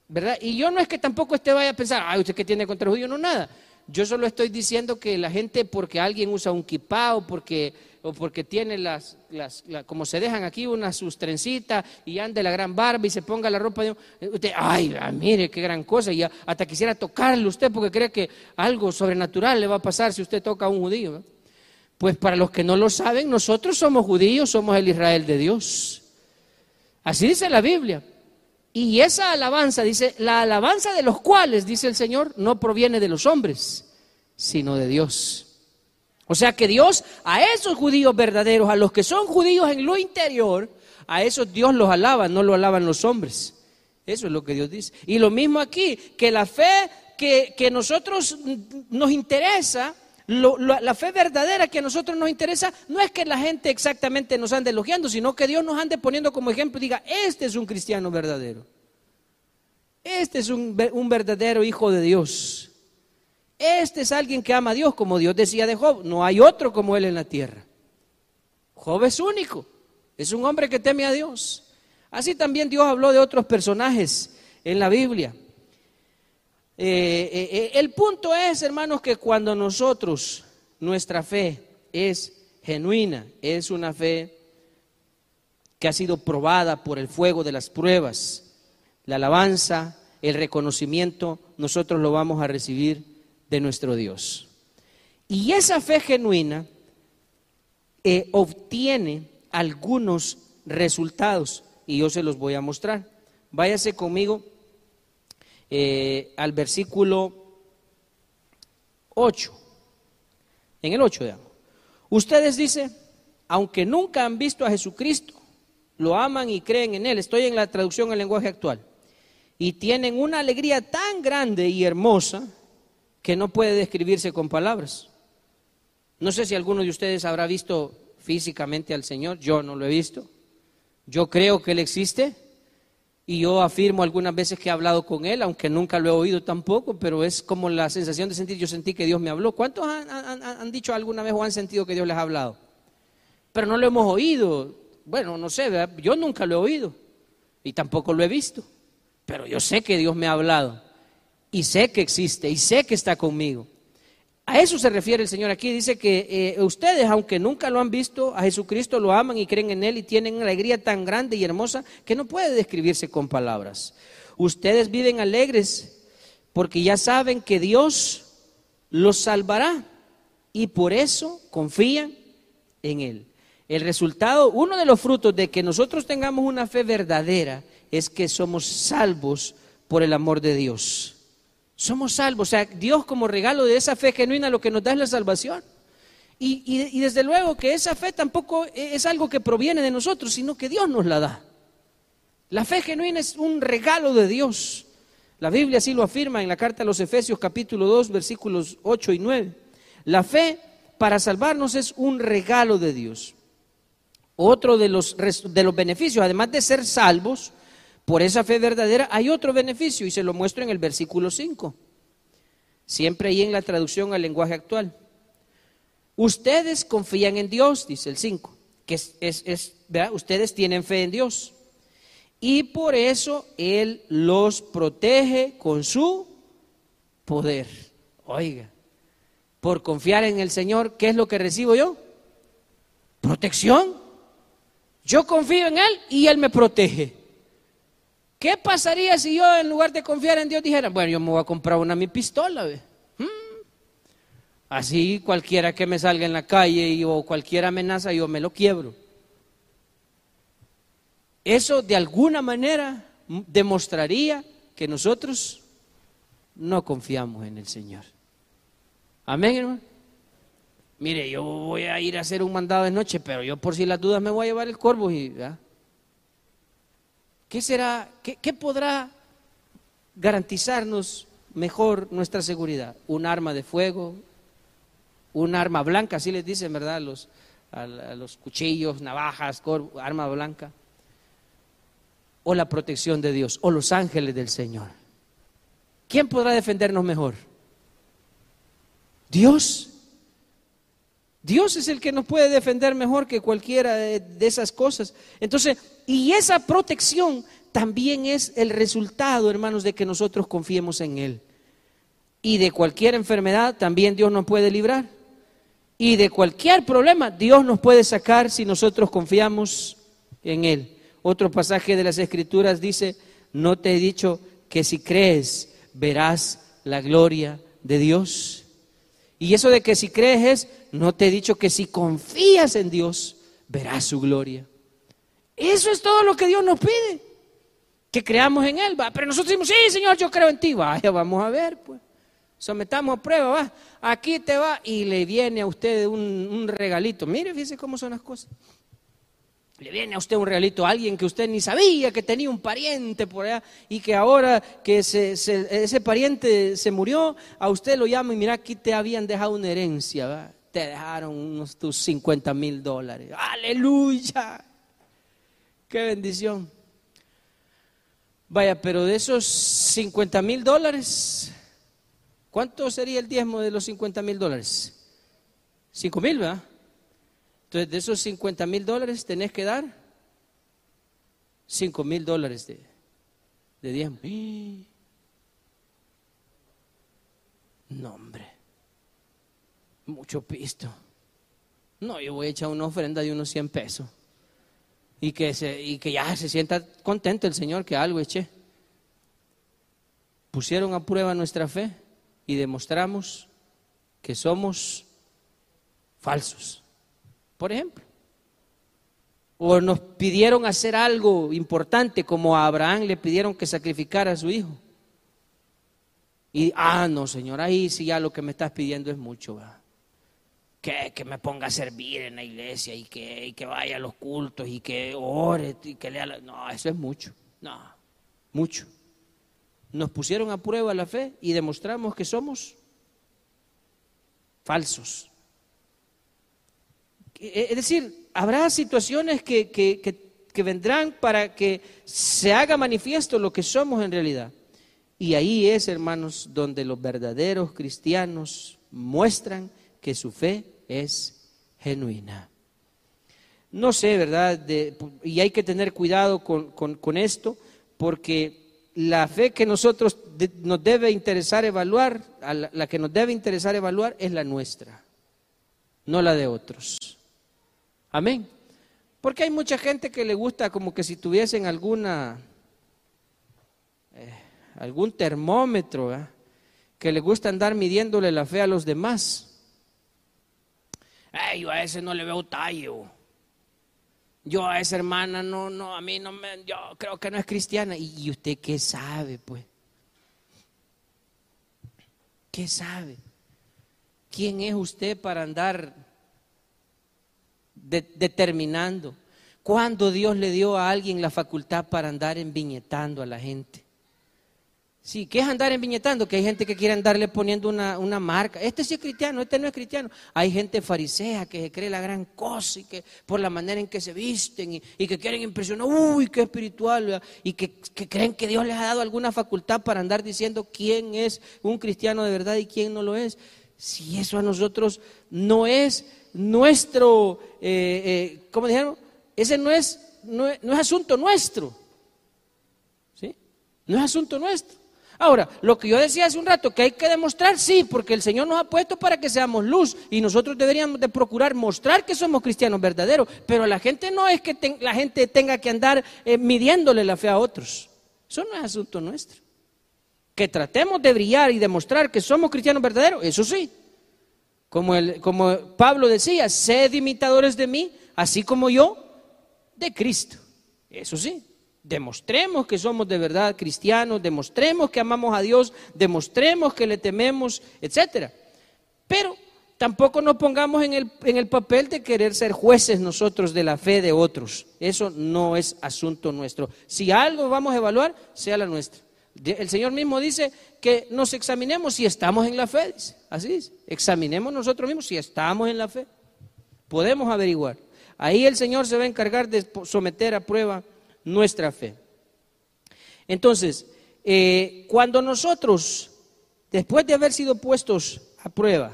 ¿verdad? Y yo no es que tampoco usted vaya a pensar, ay, usted que tiene contra el judío, no nada. Yo solo estoy diciendo que la gente, porque alguien usa un kipá o porque, o porque tiene las, las como se dejan aquí unas sus trencitas y ande la gran barba y se ponga la ropa de usted, ay, ah, mire qué gran cosa, y hasta quisiera tocarle usted porque cree que algo sobrenatural le va a pasar si usted toca a un judío. Pues para los que no lo saben, nosotros somos judíos, somos el Israel de Dios. Así dice la Biblia. Y esa alabanza, dice, la alabanza de los cuales, dice el Señor, no proviene de los hombres, sino de Dios. O sea que Dios a esos judíos verdaderos, a los que son judíos en lo interior, a esos Dios los alaba, no lo alaban los hombres. Eso es lo que Dios dice. Y lo mismo aquí, que la fe que, que nosotros nos interesa, la fe verdadera que a nosotros nos interesa no es que la gente exactamente nos ande elogiando, sino que Dios nos ande poniendo como ejemplo y diga, este es un cristiano verdadero. Este es un, un verdadero hijo de Dios. Este es alguien que ama a Dios, como Dios decía de Job. No hay otro como él en la tierra. Job es único. Es un hombre que teme a Dios. Así también Dios habló de otros personajes en la Biblia. Eh, eh, eh, el punto es, hermanos, que cuando nosotros, nuestra fe es genuina, es una fe que ha sido probada por el fuego de las pruebas, la alabanza, el reconocimiento, nosotros lo vamos a recibir de nuestro Dios. Y esa fe genuina obtiene algunos resultados y yo se los voy a mostrar. Váyase conmigo eh, al versículo 8. En el 8, digamos. Ustedes dicen, aunque nunca han visto a Jesucristo, lo aman y creen en Él. Estoy en la traducción al lenguaje actual. Y tienen una alegría tan grande y hermosa que no puede describirse con palabras. No sé si alguno de ustedes habrá visto físicamente al Señor, yo no lo he visto. Yo creo que Él existe, y yo afirmo algunas veces que he hablado con Él, aunque nunca lo he oído tampoco, pero es como la sensación de sentir, yo sentí que Dios me habló. ¿Cuántos han, dicho alguna vez o han sentido que Dios les ha hablado? Pero no lo hemos oído. Bueno, no sé, yo nunca lo he oído y tampoco lo he visto, pero yo sé que Dios me ha hablado y sé que existe y sé que está conmigo. A eso se refiere el Señor aquí. Dice que eh, ustedes, aunque nunca lo han visto, a Jesucristo lo aman y creen en Él y tienen una alegría tan grande y hermosa que no puede describirse con palabras. Ustedes viven alegres porque ya saben que Dios los salvará y por eso confían en Él. El resultado, uno de los frutos de que nosotros tengamos una fe verdadera es que somos salvos por el amor de Dios. Somos salvos. O sea, Dios como regalo de esa fe genuina lo que nos da es la salvación. Y, desde luego que esa fe tampoco es algo que proviene de nosotros, sino que Dios nos la da. La fe genuina es un regalo de Dios. La Biblia así lo afirma en la carta a los Efesios capítulo 2 versículos 8 y 9. La fe para salvarnos es un regalo de Dios. Otro de los, de los beneficios, además de ser salvos, por esa fe verdadera hay otro beneficio y se lo muestro en el versículo 5. Siempre ahí en la traducción al lenguaje actual. Ustedes confían en Dios, dice el 5, que es, es, ustedes tienen fe en Dios. Y por eso Él los protege con su poder. Oiga, por confiar en el Señor, ¿qué es lo que recibo yo? Protección. Yo confío en Él y Él me protege. ¿Qué pasaría si yo en lugar de confiar en Dios dijera, bueno, yo me voy a comprar una mi pistola? Hmm. Así cualquiera que me salga en la calle o cualquier amenaza yo me lo quiebro. Eso de alguna manera demostraría que nosotros no confiamos en el Señor. Amén, hermano. Mire, yo voy a ir a hacer un mandado de noche, pero yo por si las dudas me voy a llevar el corvo y ¿Qué será, qué, podrá garantizarnos mejor nuestra seguridad? ¿Un arma de fuego? ¿Un arma blanca? Así les dicen, ¿verdad? Los, los cuchillos, navajas, arma blanca. O la protección de Dios, o los ángeles del Señor. ¿Quién podrá defendernos mejor? Dios. Dios es el que nos puede defender mejor que cualquiera de, esas cosas. Entonces, y esa protección también es el resultado, hermanos, de que nosotros confiemos en Él. Y de cualquier enfermedad también Dios nos puede librar. Y de cualquier problema Dios nos puede sacar si nosotros confiamos en Él. Otro pasaje de las Escrituras dice, no te he dicho que si crees verás la gloria de Dios. Y eso de que si crees es, no te he dicho que si confías en Dios verás su gloria. Eso es todo lo que Dios nos pide, que creamos en Él. ¿va? Pero nosotros decimos, sí, Señor, yo creo en ti. Vaya, vamos a ver, pues. Sometamos a prueba, va. Aquí te va y le viene a usted un, un regalito. Mire, fíjese cómo son las cosas. Le viene a usted un regalito a alguien que usted ni sabía que tenía un pariente por allá y que ahora que ese pariente se murió, a usted lo llama y mira, aquí te habían dejado una herencia, te dejaron unos tus 50 mil dólares. Aleluya. Qué bendición. Vaya, pero de esos 50 mil dólares, ¿cuánto sería el diezmo de los 50 mil dólares? 5 mil, ¿verdad? Entonces, de esos 50 mil dólares tenés que dar 5 mil dólares de, de diezmo. No, hombre. Mucho pisto. No, yo voy a echar una ofrenda de unos 100 pesos. Y que, se, y que ya se sienta contento el Señor que algo eché. Pusieron a prueba nuestra fe y demostramos que somos falsos por ejemplo. O nos pidieron hacer algo importante como a Abraham le pidieron que sacrificara a su hijo. Y, ah, no, Señor, ahí sí ya lo que me estás pidiendo es mucho. Que, que, me ponga a servir en la iglesia y que, y que vaya a los cultos y que ore y que lea. No, eso es mucho. No, mucho. Nos pusieron a prueba la fe y demostramos que somos falsos. Eh, es decir, habrá situaciones que, vendrán para que se haga manifiesto lo que somos en realidad. Y ahí es, hermanos, donde los verdaderos cristianos muestran que su fe es genuina. No sé, ¿verdad? y hay que tener cuidado con, esto, porque la fe que nosotros nos debe interesar evaluar, la que nos debe interesar evaluar es la nuestra, no la de otros. Amén. Porque hay mucha gente que le gusta como que si tuviesen alguna, eh, algún termómetro, que le gusta andar midiéndole la fe a los demás. yo a ese no le veo tallo. Yo a esa hermana no, no, a mí no me, yo creo que no es cristiana. ¿Y usted qué sabe, pues? ¿Qué sabe? ¿Quién es usted para andar determinando. cuando Dios le dio a alguien la facultad para andar enviñetando a la gente? Sí, ¿qué es andar enviñetando? Que hay gente que quiere andarle poniendo una, marca. Este sí es cristiano, este no es cristiano. Hay gente farisea que se cree la gran cosa y que por la manera en que se visten y, que quieren impresionar, uy, qué espiritual, y que, que, creen que Dios les ha dado alguna facultad para andar diciendo quién es un cristiano de verdad y quién no lo es. Si eso a nosotros no es nuestro, eh, eh, ¿cómo dijeron? Ese no es, no es, asunto nuestro. ¿Sí? No es asunto nuestro. Ahora, lo que yo decía hace un rato, que hay que demostrar, sí, porque el Señor nos ha puesto para que seamos luz y nosotros deberíamos de procurar mostrar que somos cristianos verdaderos, pero la gente no es que la gente tenga que andar eh, midiéndole la fe a otros. Eso no es asunto nuestro. Que tratemos de brillar y demostrar que somos cristianos verdaderos, eso sí, como, el, como Pablo decía, sed imitadores de mí, así como yo de Cristo. Eso sí, demostremos que somos de verdad cristianos, demostremos que amamos a Dios, demostremos que le tememos, etc. Pero tampoco nos pongamos en el, en el papel de querer ser jueces nosotros de la fe de otros. Eso no es asunto nuestro. Si algo vamos a evaluar, sea la nuestra. El Señor mismo dice que nos examinemos si estamos en la fe. Así es. Examinemos nosotros mismos si estamos en la fe. Podemos averiguar. Ahí el Señor se va a encargar de someter a prueba nuestra fe. Entonces, eh, cuando nosotros, después de haber sido puestos a prueba,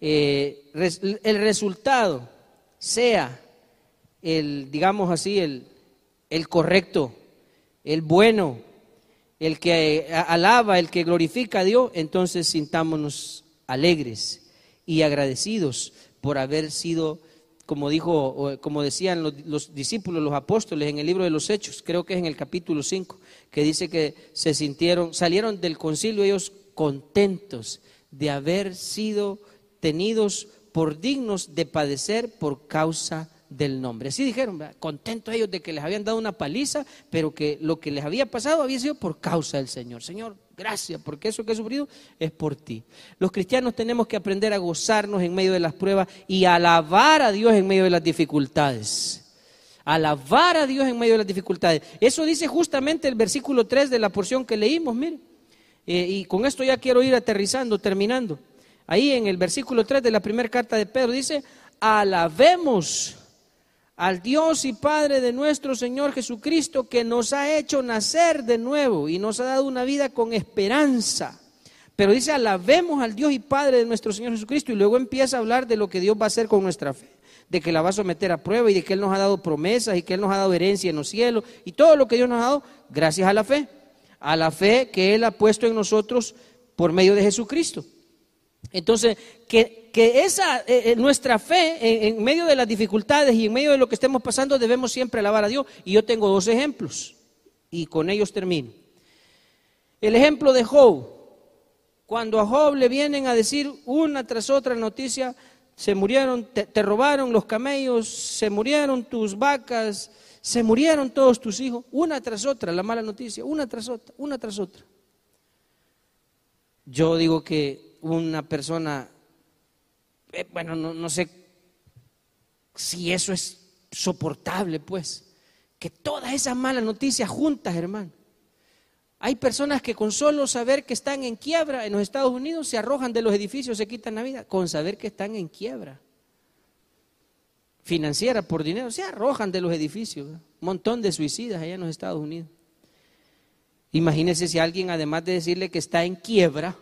eh, el resultado sea el, digamos así, el, el correcto, el bueno, el que alaba, el que glorifica a Dios, entonces sintámonos alegres y agradecidos por haber sido, como dijo, como decían los, los, discípulos, los apóstoles en el libro de los Hechos, creo que es en el capítulo 5, que dice que se sintieron, salieron del concilio ellos contentos de haber sido tenidos por dignos de padecer por causa del nombre. Así dijeron, contentos ellos de que les habían dado una paliza, pero que lo que les había pasado había sido por causa del Señor. Señor, gracias, porque eso que he sufrido es por ti. Los cristianos tenemos que aprender a gozarnos en medio de las pruebas y alabar a Dios en medio de las dificultades. Alabar a Dios en medio de las dificultades. Eso dice justamente el versículo 3 de la porción que leímos, mire. Eh, y con esto ya quiero ir aterrizando, terminando. Ahí en el versículo 3 de la primera carta de Pedro dice, alabemos al Dios y Padre de nuestro Señor Jesucristo, que nos ha hecho nacer de nuevo y nos ha dado una vida con esperanza. Pero dice, alabemos al Dios y Padre de nuestro Señor Jesucristo y luego empieza a hablar de lo que Dios va a hacer con nuestra fe, de que la va a someter a prueba y de que Él nos ha dado promesas y que Él nos ha dado herencia en los cielos y todo lo que Dios nos ha dado gracias a la fe, a la fe que Él ha puesto en nosotros por medio de Jesucristo. Entonces, que, esa, eh, eh, nuestra fe en, medio de las dificultades y en medio de lo que estemos pasando, debemos siempre alabar a Dios. Y yo tengo dos ejemplos, y con ellos termino. El ejemplo de Job, cuando a Job le vienen a decir una tras otra noticia, se murieron, te robaron los camellos, se murieron tus vacas, se murieron todos tus hijos, una tras otra, la mala noticia, una tras otra, una tras otra. Yo digo que una persona, eh, bueno, no, sé si eso es soportable, pues, que todas esas malas noticias juntas, hermano. Hay personas que con solo saber que están en quiebra en los Estados Unidos se arrojan de los edificios, se quitan la vida, con saber que están en quiebra financiera por dinero, se arrojan de los edificios. Un montón de suicidas allá en los Estados Unidos. Imagínese si alguien, además de decirle que está en quiebra,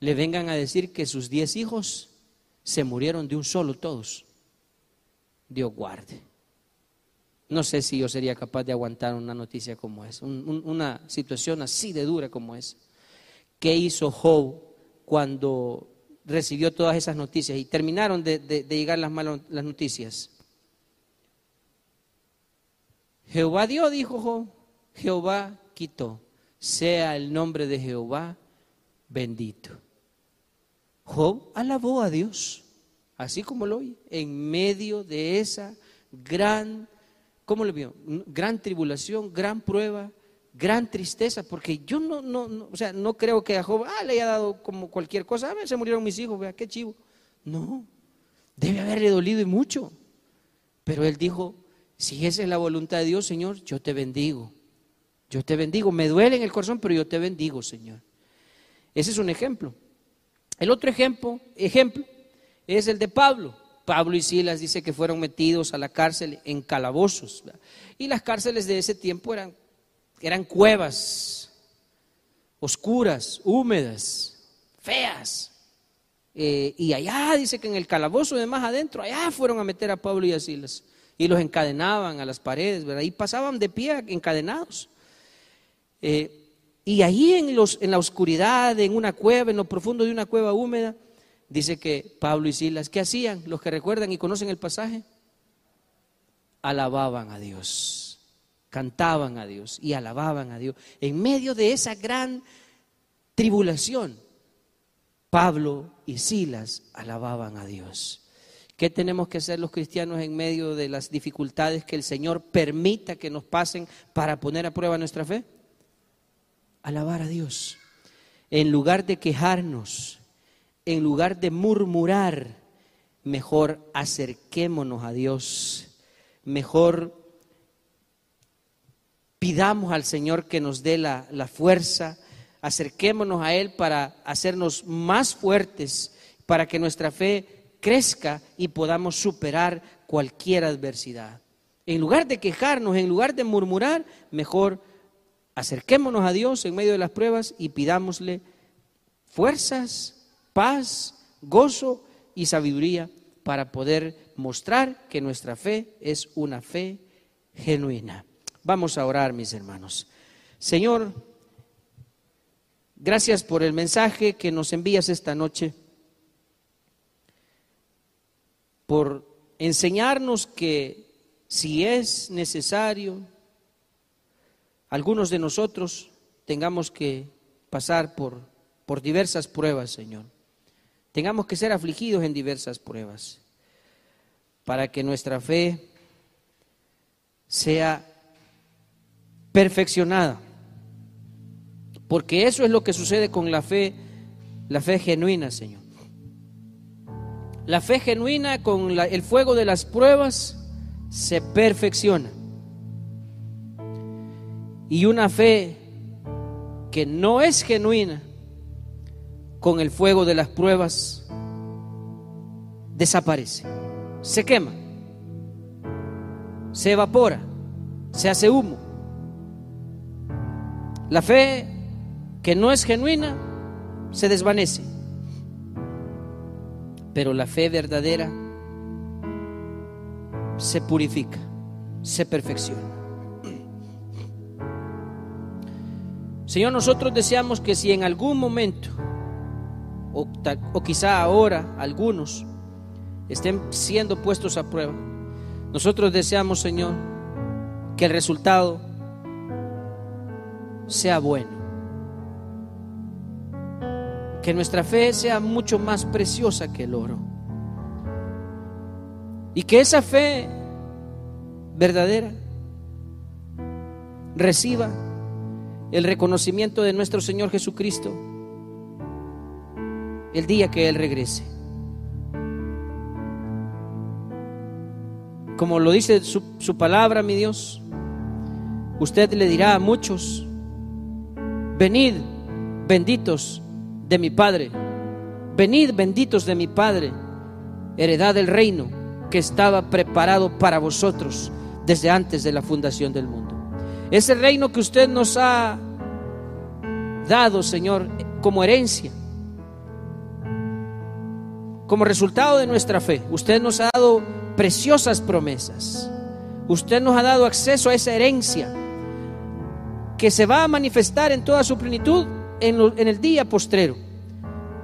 le vengan a decir que sus diez hijos se murieron de un solo todos. Dios guarde. No sé si yo sería capaz de aguantar una noticia como esa, una situación así de dura como esa. ¿Qué hizo Job cuando recibió todas esas noticias y terminaron de, llegar las malas las noticias? Jehová dio, dijo Job, Jehová quitó. Sea el nombre de Jehová bendito. Job alabó a Dios, así como lo oye, en medio de esa gran, ¿cómo le vio? Gran tribulación, gran prueba, gran tristeza, porque yo no, no, o sea, no creo que a Job ah, le haya dado como cualquier cosa, a ver, se murieron mis hijos, vea, qué chivo. No, debe haberle dolido y mucho. Pero él dijo, si esa es la voluntad de Dios, Señor, yo te bendigo. Yo te bendigo, me duele en el corazón, pero yo te bendigo, Señor. Ese es un ejemplo. El otro ejemplo, ejemplo es el de Pablo. Pablo y Silas dice que fueron metidos a la cárcel en calabozos. Y las cárceles de ese tiempo eran, eran cuevas, oscuras, húmedas, feas. Eh, y allá dice que en el calabozo de más adentro, allá fueron a meter a Pablo y a Silas. Y los encadenaban a las paredes, ¿verdad? Y pasaban de pie encadenados. Eh, y ahí en, los, en la oscuridad, en una cueva, en lo profundo de una cueva húmeda, dice que Pablo y Silas, ¿qué hacían? Los que recuerdan y conocen el pasaje, alababan a Dios, cantaban a Dios y alababan a Dios. En medio de esa gran tribulación, Pablo y Silas alababan a Dios. ¿Qué tenemos que hacer los cristianos en medio de las dificultades que el Señor permita que nos pasen para poner a prueba nuestra fe? Alabar a Dios. En lugar de quejarnos, en lugar de murmurar, mejor acerquémonos a Dios. Mejor pidamos al Señor que nos dé la, fuerza, acerquémonos a Él para hacernos más fuertes, para que nuestra fe crezca y podamos superar cualquier adversidad. En lugar de quejarnos, en lugar de murmurar, mejor acerquémonos a Dios en medio de las pruebas y pidámosle fuerzas, paz, gozo y sabiduría para poder mostrar que nuestra fe es una fe genuina. Vamos a orar, mis hermanos. Señor, gracias por el mensaje que nos envías esta noche, por enseñarnos que si es necesario, algunos de nosotros tengamos que pasar por, por diversas pruebas, Señor. Tengamos que ser afligidos en diversas pruebas para que nuestra fe sea perfeccionada. Porque eso es lo que sucede con la fe, la fe genuina, Señor. La fe genuina con el fuego de las pruebas se perfecciona. Y una fe que no es genuina con el fuego de las pruebas desaparece, se quema, se evapora, se hace humo. La fe que no es genuina se desvanece, pero la fe verdadera se purifica, se perfecciona. Señor, nosotros deseamos que si en algún momento, o, o, quizá ahora algunos, estén siendo puestos a prueba, nosotros deseamos, Señor, que el resultado sea bueno. Que nuestra fe sea mucho más preciosa que el oro. Y que esa fe verdadera reciba el reconocimiento de nuestro Señor Jesucristo el día que Él regrese. Como lo dice su, su palabra, mi Dios, usted le dirá a muchos, venid benditos de mi Padre, venid benditos de mi Padre, heredad del reino que estaba preparado para vosotros desde antes de la fundación del mundo. Ese reino que usted nos ha dado, Señor, como herencia, como resultado de nuestra fe. Usted nos ha dado preciosas promesas. Usted nos ha dado acceso a esa herencia que se va a manifestar en toda su plenitud en, el día postrero,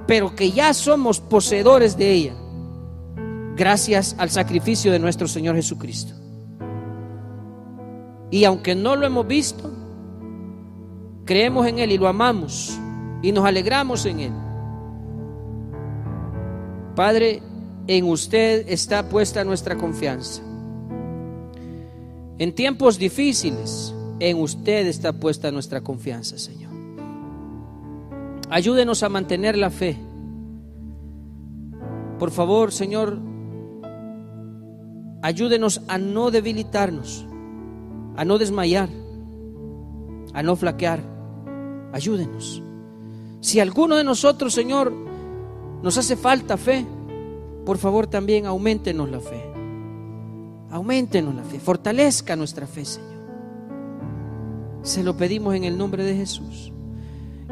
pero que ya somos poseedores de ella gracias al sacrificio de nuestro Señor Jesucristo. Y aunque no lo hemos visto, creemos en Él y lo amamos y nos alegramos en Él. Padre, en usted está puesta nuestra confianza. En tiempos difíciles, en usted está puesta nuestra confianza, Señor. Ayúdenos a mantener la fe. Por favor, Señor, ayúdenos a no debilitarnos a no desmayar, a no flaquear. Ayúdenos. Si alguno de nosotros, Señor, nos hace falta fe, por favor también aumentenos la fe. Aumentenos la fe, fortalezca nuestra fe, Señor. Se lo pedimos en el nombre de Jesús.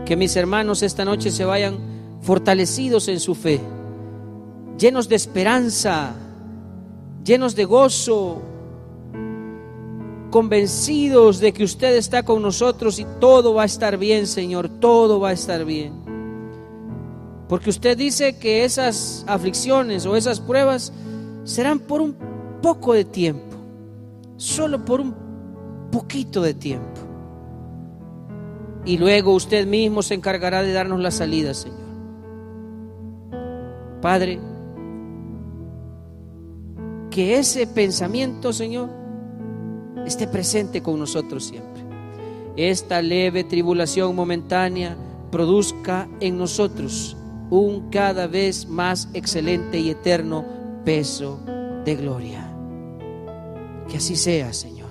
Que mis hermanos esta noche se vayan fortalecidos en su fe, llenos de esperanza, llenos de gozo, convencidos de que usted está con nosotros y todo va a estar bien, Señor, todo va a estar bien. Porque usted dice que esas aflicciones o esas pruebas serán por un poco de tiempo, solo por un poquito de tiempo. Y luego usted mismo se encargará de darnos la salida, Señor. Padre, que ese pensamiento, Señor, esté presente con nosotros siempre. Esta leve tribulación momentánea produzca en nosotros un cada vez más excelente y eterno peso de gloria. Que así sea, Señor.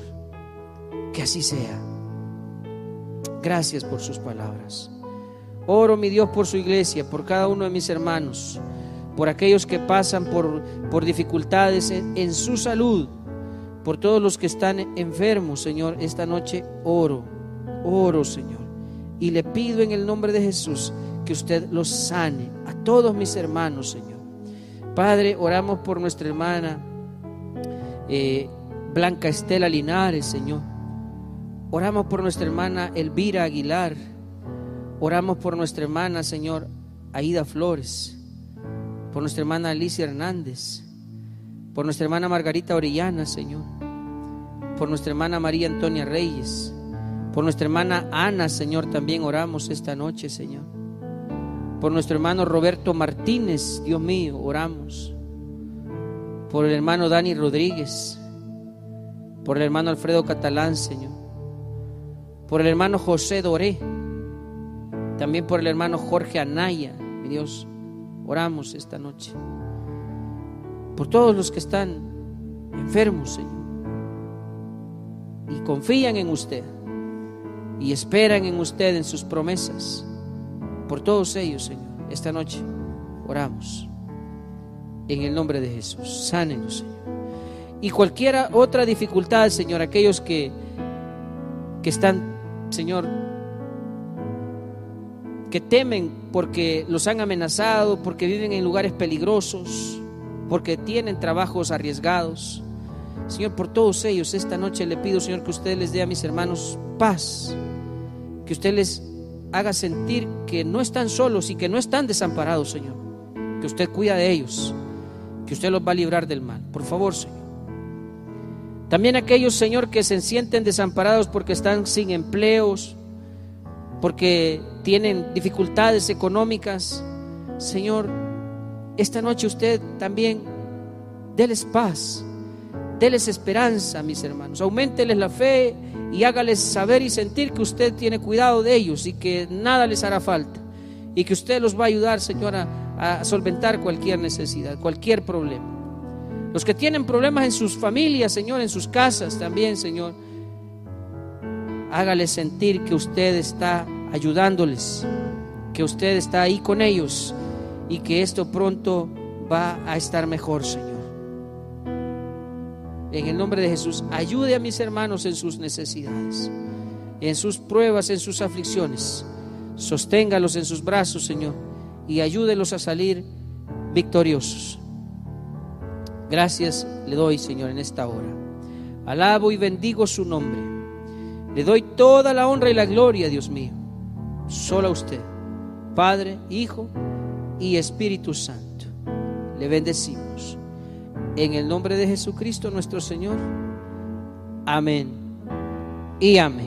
Que así sea. Gracias por sus palabras. Oro, mi Dios, por su iglesia, por cada uno de mis hermanos, por aquellos que pasan por, por dificultades en, en su salud por todos los que están enfermos, Señor, esta noche oro, oro, Señor. Y le pido en el nombre de Jesús que usted los sane a todos mis hermanos, Señor. Padre, oramos por nuestra hermana eh, Blanca Estela Linares, Señor. Oramos por nuestra hermana Elvira Aguilar. Oramos por nuestra hermana, Señor, Aida Flores. Por nuestra hermana Alicia Hernández. Por nuestra hermana Margarita Orellana, Señor. Por nuestra hermana María Antonia Reyes. Por nuestra hermana Ana, Señor, también oramos esta noche, Señor. Por nuestro hermano Roberto Martínez, Dios mío, oramos. Por el hermano Dani Rodríguez. Por el hermano Alfredo Catalán, Señor. Por el hermano José Doré. También por el hermano Jorge Anaya, mi Dios. Oramos esta noche. Por todos los que están enfermos, Señor. Y confían en usted. Y esperan en usted, en sus promesas. Por todos ellos, Señor. Esta noche oramos. En el nombre de Jesús. Sánenos, Señor. Y cualquier otra dificultad, Señor, aquellos que, que están, Señor, que temen porque los han amenazado, porque viven en lugares peligrosos, porque tienen trabajos arriesgados. Señor, por todos ellos, esta noche le pido, Señor, que usted les dé a mis hermanos paz, que usted les haga sentir que no están solos y que no están desamparados, Señor, que usted cuida de ellos, que usted los va a librar del mal. Por favor, Señor. También aquellos, Señor, que se sienten desamparados porque están sin empleos, porque tienen dificultades económicas. Señor, esta noche usted también déles paz, déles esperanza, mis hermanos. Aumenteles la fe y hágales saber y sentir que usted tiene cuidado de ellos y que nada les hará falta. Y que usted los va a ayudar, Señor, a, a solventar cualquier necesidad, cualquier problema. Los que tienen problemas en sus familias, Señor, en sus casas también, Señor hágales sentir que usted está ayudándoles, que usted está ahí con ellos y que esto pronto va a estar mejor, Señor. En el nombre de Jesús, ayude a mis hermanos en sus necesidades, en sus pruebas, en sus aflicciones. Sosténgalos en sus brazos, Señor, y ayúdelos a salir victoriosos. Gracias le doy, Señor, en esta hora. Alabo y bendigo su nombre. Le doy toda la honra y la gloria, Dios mío, solo a usted, Padre, Hijo y Espíritu Santo. Le bendecimos. En el nombre de Jesucristo nuestro Señor. Amén y amén.